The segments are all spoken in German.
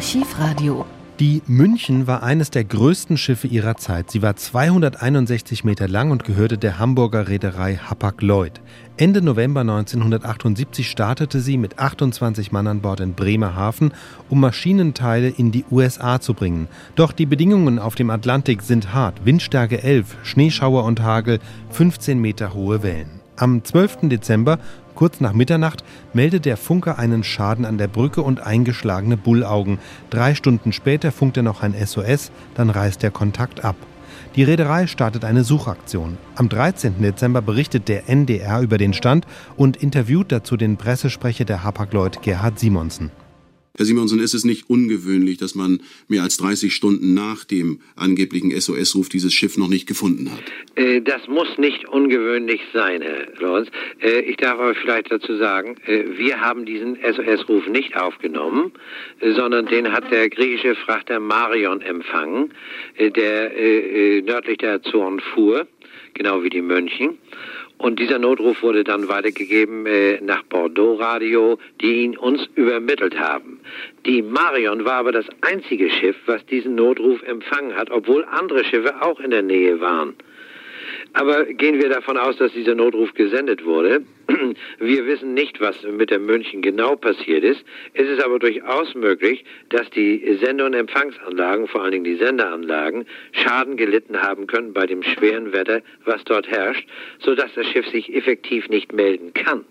Archivradio. Die München war eines der größten Schiffe ihrer Zeit. Sie war 261 Meter lang und gehörte der Hamburger Reederei Hapag-Lloyd. Ende November 1978 startete sie mit 28 Mann an Bord in Bremerhaven, um Maschinenteile in die USA zu bringen. Doch die Bedingungen auf dem Atlantik sind hart. Windstärke 11, Schneeschauer und Hagel, 15 Meter hohe Wellen. Am 12. Dezember Kurz nach Mitternacht meldet der Funker einen Schaden an der Brücke und eingeschlagene Bullaugen. Drei Stunden später funkt er noch ein SOS, dann reißt der Kontakt ab. Die Reederei startet eine Suchaktion. Am 13. Dezember berichtet der NDR über den Stand und interviewt dazu den Pressesprecher der Hapag-Lloyd Gerhard Simonsen. Herr Simonsen, ist es nicht ungewöhnlich, dass man mehr als 30 Stunden nach dem angeblichen SOS-Ruf dieses Schiff noch nicht gefunden hat? Äh, das muss nicht ungewöhnlich sein, Herr Lorenz. Äh, ich darf aber vielleicht dazu sagen, äh, wir haben diesen SOS-Ruf nicht aufgenommen, äh, sondern den hat der griechische Frachter Marion empfangen, äh, der äh, nördlich der Azoren fuhr, genau wie die Mönchen. Und dieser Notruf wurde dann weitergegeben äh, nach Bordeaux Radio, die ihn uns übermittelt haben. Die Marion war aber das einzige Schiff, was diesen Notruf empfangen hat, obwohl andere Schiffe auch in der Nähe waren. Aber gehen wir davon aus, dass dieser Notruf gesendet wurde. Wir wissen nicht, was mit der München genau passiert ist. Es ist aber durchaus möglich, dass die Sender- und Empfangsanlagen, vor allen Dingen die Senderanlagen, Schaden gelitten haben können bei dem schweren Wetter, was dort herrscht, sodass das Schiff sich effektiv nicht melden kann.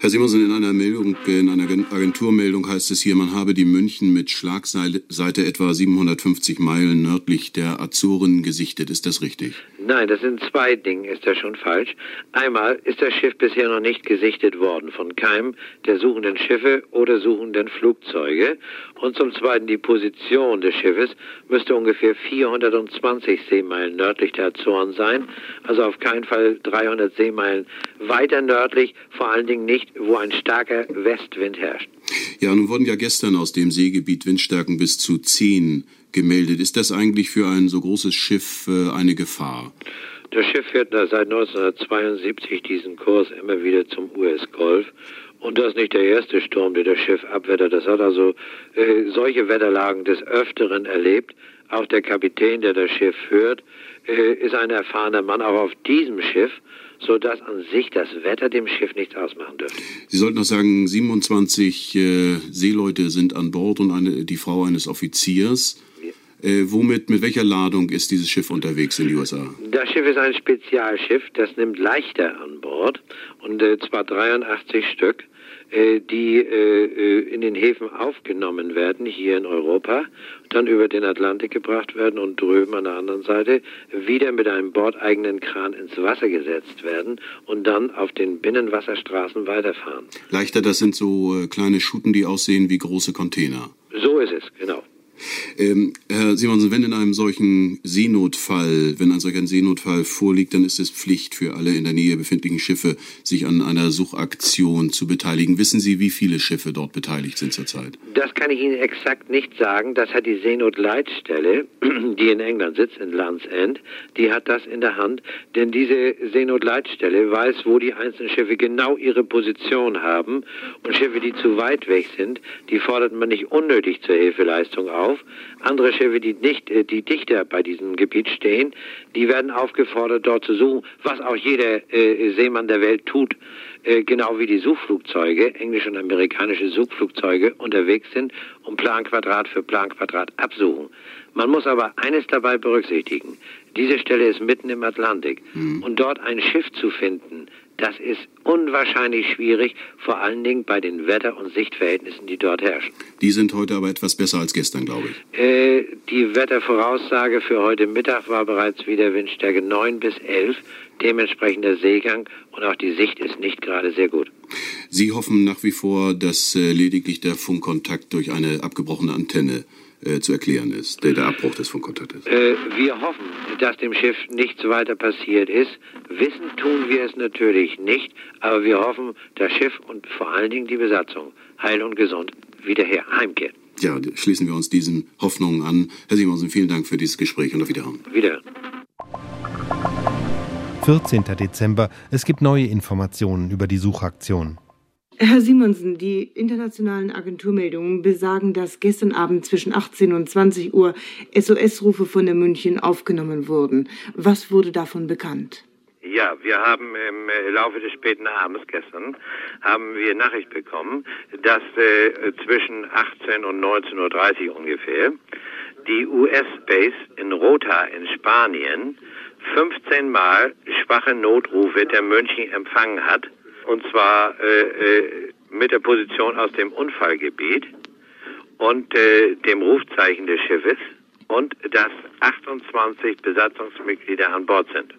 Herr Simonsen, in einer Meldung, in einer Agenturmeldung heißt es hier, man habe die München mit Schlagseite etwa 750 Meilen nördlich der Azoren gesichtet. Ist das richtig? Nein, das sind zwei Dinge, ist das schon falsch. Einmal ist das Schiff bisher noch nicht gesichtet worden von keinem der suchenden Schiffe oder suchenden Flugzeuge. Und zum Zweiten die Position des Schiffes müsste ungefähr 420 Seemeilen nördlich der Azoren sein. Also auf keinen Fall 300 Seemeilen weiter nördlich, vor allen Dingen nicht, wo ein starker Westwind herrscht. Ja, nun wurden ja gestern aus dem Seegebiet Windstärken bis zu 10 gemeldet. Ist das eigentlich für ein so großes Schiff äh, eine Gefahr? Das Schiff fährt seit 1972 diesen Kurs immer wieder zum US-Golf. Und das ist nicht der erste Sturm, der das Schiff abwettert. Das hat also äh, solche Wetterlagen des Öfteren erlebt. Auch der Kapitän, der das Schiff führt, äh, ist ein erfahrener Mann, auch auf diesem Schiff sodass an sich das Wetter dem Schiff nichts ausmachen dürfte. Sie sollten noch sagen, 27 äh, Seeleute sind an Bord und eine, die Frau eines Offiziers. Äh, womit, mit welcher Ladung ist dieses Schiff unterwegs in die USA? Das Schiff ist ein Spezialschiff, das nimmt Leichter an Bord und äh, zwar 83 Stück. Äh, die äh, äh, in den Häfen aufgenommen werden, hier in Europa, dann über den Atlantik gebracht werden und drüben an der anderen Seite wieder mit einem bordeigenen Kran ins Wasser gesetzt werden und dann auf den Binnenwasserstraßen weiterfahren. Leichter, das sind so kleine Schuten, die aussehen wie große Container. So ist es, genau. Ähm, Herr Simonsen, wenn in einem solchen Seenotfall, wenn ein solcher Seenotfall vorliegt, dann ist es Pflicht für alle in der Nähe befindlichen Schiffe, sich an einer Suchaktion zu beteiligen. Wissen Sie, wie viele Schiffe dort beteiligt sind zurzeit? Das kann ich Ihnen exakt nicht sagen. Das hat die Seenotleitstelle, die in England sitzt, in Land's End, die hat das in der Hand. Denn diese Seenotleitstelle weiß, wo die einzelnen Schiffe genau ihre Position haben. Und Schiffe, die zu weit weg sind, die fordert man nicht unnötig zur Hilfeleistung auf auf. Andere Schiffe, die nicht, äh, die dichter bei diesem Gebiet stehen, die werden aufgefordert, dort zu suchen, was auch jeder äh, Seemann der Welt tut, äh, genau wie die Suchflugzeuge, englische und amerikanische Suchflugzeuge unterwegs sind und Planquadrat für Planquadrat absuchen. Man muss aber eines dabei berücksichtigen. Diese Stelle ist mitten im Atlantik. Mhm. Und dort ein Schiff zu finden, das ist unwahrscheinlich schwierig, vor allen Dingen bei den Wetter- und Sichtverhältnissen, die dort herrschen. Die sind heute aber etwas besser als gestern, glaube ich. Äh, die Wettervoraussage für heute Mittag war bereits wieder Windstärke 9 bis 11, dementsprechend der Seegang und auch die Sicht ist nicht gerade sehr gut. Sie hoffen nach wie vor, dass äh, lediglich der Funkkontakt durch eine abgebrochene Antenne äh, zu erklären ist, der, der Abbruch des Funkkontaktes? Äh, wir hoffen, dass dem Schiff nichts weiter passiert ist. Wissen tun wir es natürlich nicht, aber wir hoffen, das Schiff und vor allen Dingen die Besatzung heil und gesund wieder her heimkehrt. Ja, schließen wir uns diesen Hoffnungen an. Herr Simonsen, vielen Dank für dieses Gespräch und auf Wiederhören. Wieder. 14. Dezember. Es gibt neue Informationen über die Suchaktion. Herr Simonsen, die internationalen Agenturmeldungen besagen, dass gestern Abend zwischen 18 und 20 Uhr SOS-Rufe von der München aufgenommen wurden. Was wurde davon bekannt? Ja, wir haben im äh, Laufe des späten Abends gestern haben wir Nachricht bekommen, dass äh, zwischen 18 und 19.30 Uhr ungefähr die US-Base in Rota in Spanien 15 Mal schwache Notrufe der München empfangen hat und zwar äh, äh, mit der Position aus dem Unfallgebiet und äh, dem Rufzeichen des Schiffes und dass 28 Besatzungsmitglieder an Bord sind.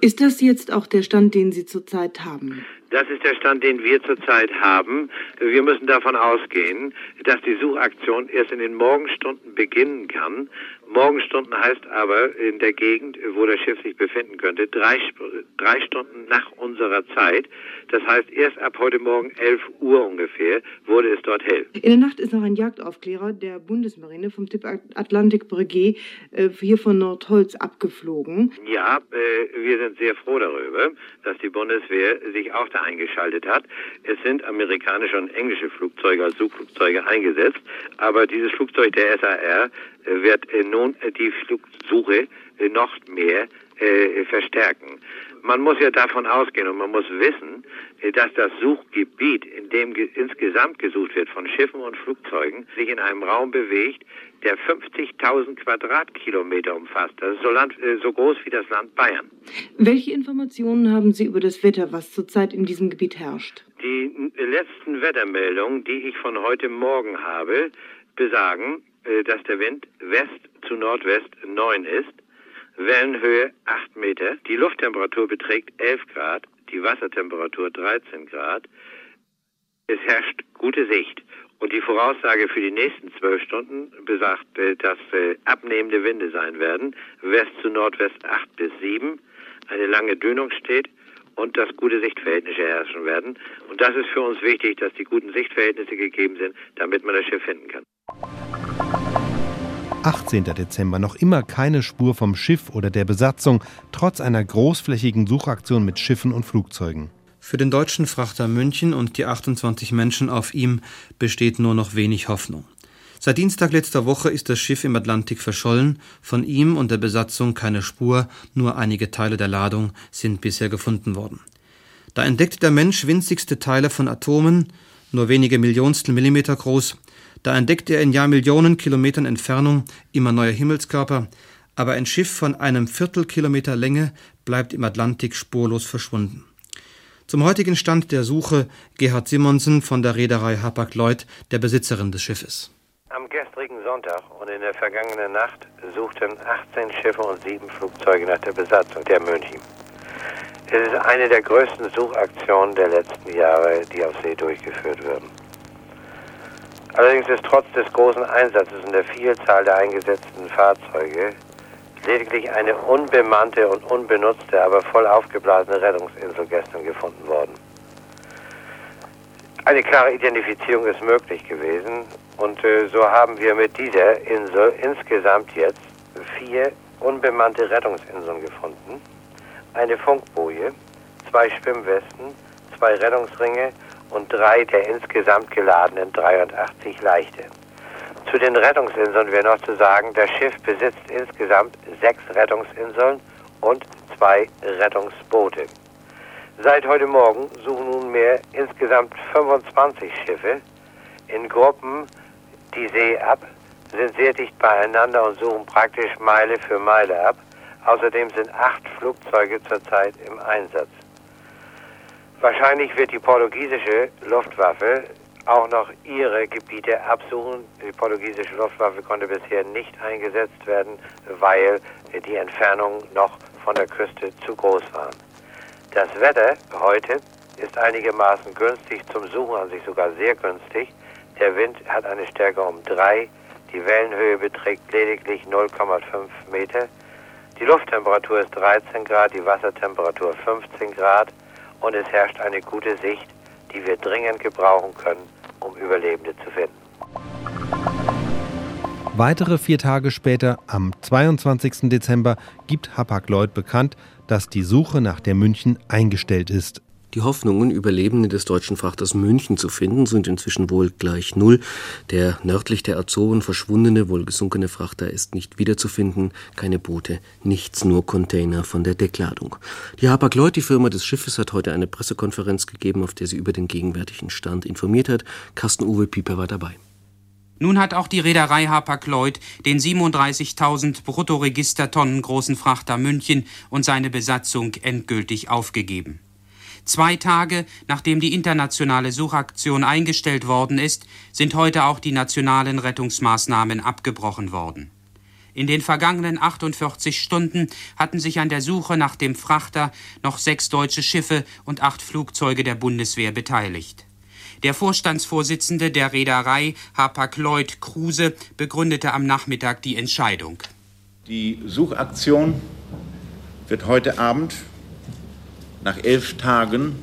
Ist das jetzt auch der Stand, den Sie zurzeit haben? Das ist der Stand, den wir zurzeit haben. Wir müssen davon ausgehen, dass die Suchaktion erst in den Morgenstunden beginnen kann. Morgenstunden heißt aber in der Gegend, wo das Schiff sich befinden könnte, drei, drei Stunden nach unserer Zeit. Das heißt, erst ab heute Morgen 11 Uhr ungefähr wurde es dort hell. In der Nacht ist noch ein Jagdaufklärer der Bundesmarine vom Typ Atlantic Breguet äh, hier von Nordholz abgeflogen. Ja, äh, wir sind sehr froh darüber, dass die Bundeswehr sich auch da eingeschaltet hat. Es sind amerikanische und englische Flugzeuge als Suchflugzeuge eingesetzt, aber dieses Flugzeug der SAR wird äh, nun äh, die Flugsuche noch mehr verstärken. Man muss ja davon ausgehen und man muss wissen, dass das Suchgebiet, in dem insgesamt gesucht wird von Schiffen und Flugzeugen, sich in einem Raum bewegt, der 50.000 Quadratkilometer umfasst. Das ist so, Land, so groß wie das Land Bayern. Welche Informationen haben Sie über das Wetter, was zurzeit in diesem Gebiet herrscht? Die letzten Wettermeldungen, die ich von heute Morgen habe, besagen, äh, dass der Wind West zu Nordwest 9 ist, Wellenhöhe 8 Meter, die Lufttemperatur beträgt 11 Grad, die Wassertemperatur 13 Grad, es herrscht gute Sicht. Und die Voraussage für die nächsten zwölf Stunden besagt, äh, dass äh, abnehmende Winde sein werden, West zu Nordwest 8 bis 7, eine lange Dünung steht. Und dass gute Sichtverhältnisse herrschen werden. Und das ist für uns wichtig, dass die guten Sichtverhältnisse gegeben sind, damit man das Schiff finden kann. 18. Dezember noch immer keine Spur vom Schiff oder der Besatzung, trotz einer großflächigen Suchaktion mit Schiffen und Flugzeugen. Für den deutschen Frachter München und die 28 Menschen auf ihm besteht nur noch wenig Hoffnung. Seit Dienstag letzter Woche ist das Schiff im Atlantik verschollen, von ihm und der Besatzung keine Spur, nur einige Teile der Ladung sind bisher gefunden worden. Da entdeckt der Mensch winzigste Teile von Atomen, nur wenige Millionstel Millimeter groß, da entdeckt er in Jahrmillionen Kilometern Entfernung immer neue Himmelskörper, aber ein Schiff von einem Viertelkilometer Länge bleibt im Atlantik spurlos verschwunden. Zum heutigen Stand der Suche Gerhard Simonsen von der Reederei Hapag-Lloyd, der Besitzerin des Schiffes. Am gestrigen Sonntag und in der vergangenen Nacht suchten 18 Schiffe und sieben Flugzeuge nach der Besatzung der München. Es ist eine der größten Suchaktionen der letzten Jahre, die auf See durchgeführt werden. Allerdings ist trotz des großen Einsatzes und der Vielzahl der eingesetzten Fahrzeuge lediglich eine unbemannte und unbenutzte, aber voll aufgeblasene Rettungsinsel gestern gefunden worden. Eine klare Identifizierung ist möglich gewesen und äh, so haben wir mit dieser Insel insgesamt jetzt vier unbemannte Rettungsinseln gefunden, eine Funkboje, zwei Schwimmwesten, zwei Rettungsringe und drei der insgesamt geladenen 83 Leichte. Zu den Rettungsinseln wäre noch zu sagen, das Schiff besitzt insgesamt sechs Rettungsinseln und zwei Rettungsboote. Seit heute Morgen suchen nunmehr insgesamt 25 Schiffe in Gruppen die See ab, sind sehr dicht beieinander und suchen praktisch Meile für Meile ab. Außerdem sind acht Flugzeuge zurzeit im Einsatz. Wahrscheinlich wird die portugiesische Luftwaffe auch noch ihre Gebiete absuchen. Die portugiesische Luftwaffe konnte bisher nicht eingesetzt werden, weil die Entfernungen noch von der Küste zu groß waren. Das Wetter heute ist einigermaßen günstig, zum Suchen an sich sogar sehr günstig. Der Wind hat eine Stärke um 3, die Wellenhöhe beträgt lediglich 0,5 Meter. Die Lufttemperatur ist 13 Grad, die Wassertemperatur 15 Grad und es herrscht eine gute Sicht, die wir dringend gebrauchen können, um Überlebende zu finden. Weitere vier Tage später, am 22. Dezember, gibt Hapag-Lloyd bekannt, dass die Suche nach der München eingestellt ist. Die Hoffnungen, Überlebende des deutschen Frachters München zu finden, sind inzwischen wohl gleich null. Der nördlich der Azoren verschwundene, wohl gesunkene Frachter ist nicht wiederzufinden. Keine Boote, nichts, nur Container von der Deckladung. Die Hapag-Lloyd, die Firma des Schiffes, hat heute eine Pressekonferenz gegeben, auf der sie über den gegenwärtigen Stand informiert hat. Carsten-Uwe Pieper war dabei. Nun hat auch die Reederei Hapag-Lloyd den 37.000 Bruttoregistertonnen großen Frachter München und seine Besatzung endgültig aufgegeben. Zwei Tage nachdem die internationale Suchaktion eingestellt worden ist, sind heute auch die nationalen Rettungsmaßnahmen abgebrochen worden. In den vergangenen 48 Stunden hatten sich an der Suche nach dem Frachter noch sechs deutsche Schiffe und acht Flugzeuge der Bundeswehr beteiligt. Der Vorstandsvorsitzende der Reederei Hapag-Lloyd Kruse begründete am Nachmittag die Entscheidung. Die Suchaktion wird heute Abend nach elf Tagen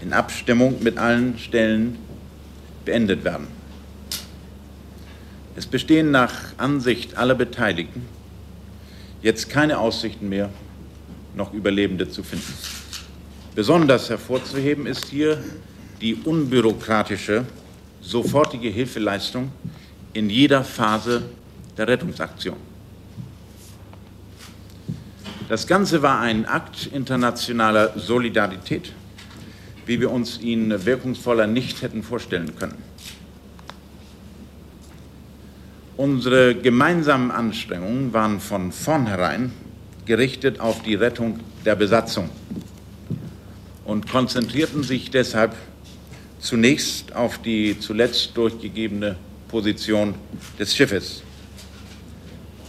in Abstimmung mit allen Stellen beendet werden. Es bestehen nach Ansicht aller Beteiligten jetzt keine Aussichten mehr, noch Überlebende zu finden. Besonders hervorzuheben ist hier die unbürokratische, sofortige Hilfeleistung in jeder Phase der Rettungsaktion. Das Ganze war ein Akt internationaler Solidarität, wie wir uns ihn wirkungsvoller nicht hätten vorstellen können. Unsere gemeinsamen Anstrengungen waren von vornherein gerichtet auf die Rettung der Besatzung und konzentrierten sich deshalb zunächst auf die zuletzt durchgegebene Position des Schiffes.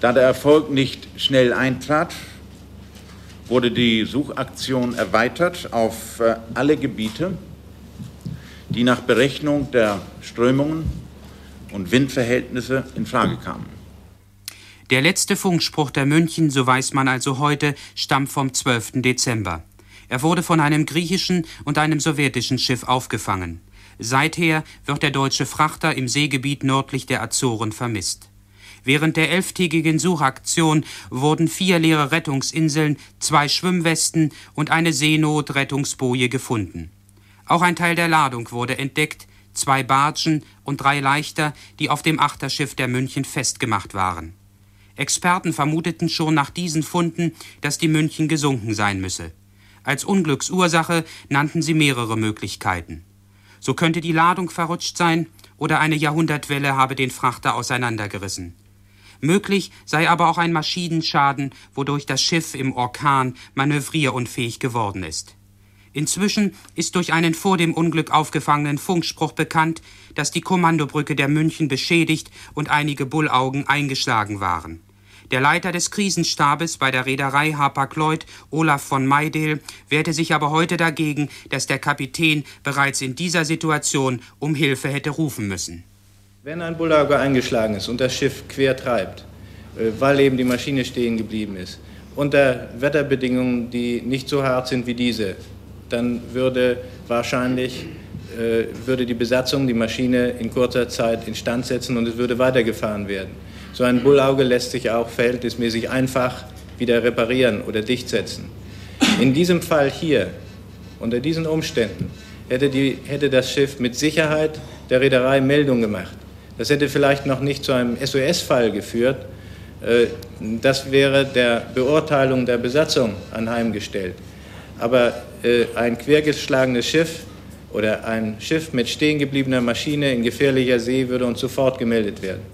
Da der Erfolg nicht schnell eintrat, wurde die Suchaktion erweitert auf äh, alle Gebiete, die nach Berechnung der Strömungen und Windverhältnisse in Frage kamen. Der letzte Funkspruch der München, so weiß man also heute, stammt vom 12. Dezember. Er wurde von einem griechischen und einem sowjetischen Schiff aufgefangen. Seither wird der deutsche Frachter im Seegebiet nördlich der Azoren vermisst. Während der elftägigen Suchaktion wurden vier leere Rettungsinseln, zwei Schwimmwesten und eine Seenotrettungsboje gefunden. Auch ein Teil der Ladung wurde entdeckt, zwei Bargen und drei Leichter, die auf dem Achterschiff der München festgemacht waren. Experten vermuteten schon nach diesen Funden, dass die München gesunken sein müsse. Als Unglücksursache nannten sie mehrere Möglichkeiten. So könnte die Ladung verrutscht sein oder eine Jahrhundertwelle habe den Frachter auseinandergerissen. Möglich sei aber auch ein Maschinenschaden, wodurch das Schiff im Orkan manövrierunfähig geworden ist. Inzwischen ist durch einen vor dem Unglück aufgefangenen Funkspruch bekannt, dass die Kommandobrücke der München beschädigt und einige Bullaugen eingeschlagen waren. Der Leiter des Krisenstabes bei der Reederei Hapag-Lloyd, Olaf von Maydel, wehrte sich aber heute dagegen, dass der Kapitän bereits in dieser Situation um Hilfe hätte rufen müssen. Wenn ein Bullauge eingeschlagen ist und das Schiff quer treibt, äh, weil eben die Maschine stehen geblieben ist, unter Wetterbedingungen, die nicht so hart sind wie diese, dann würde wahrscheinlich äh, würde die Besatzung die Maschine in kurzer Zeit instand setzen und es würde weitergefahren werden. So ein Bullauge lässt sich auch verhältnismäßig einfach wieder reparieren oder dichtsetzen. In diesem Fall hier, unter diesen Umständen, hätte, die, hätte das Schiff mit Sicherheit der Reederei Meldung gemacht. Das hätte vielleicht noch nicht zu einem SOS-Fall geführt. Äh, das wäre der Beurteilung der Besatzung anheimgestellt. Aber äh, ein quergeschlagenes Schiff oder ein Schiff mit stehengebliebener Maschine in gefährlicher See würde uns sofort gemeldet werden.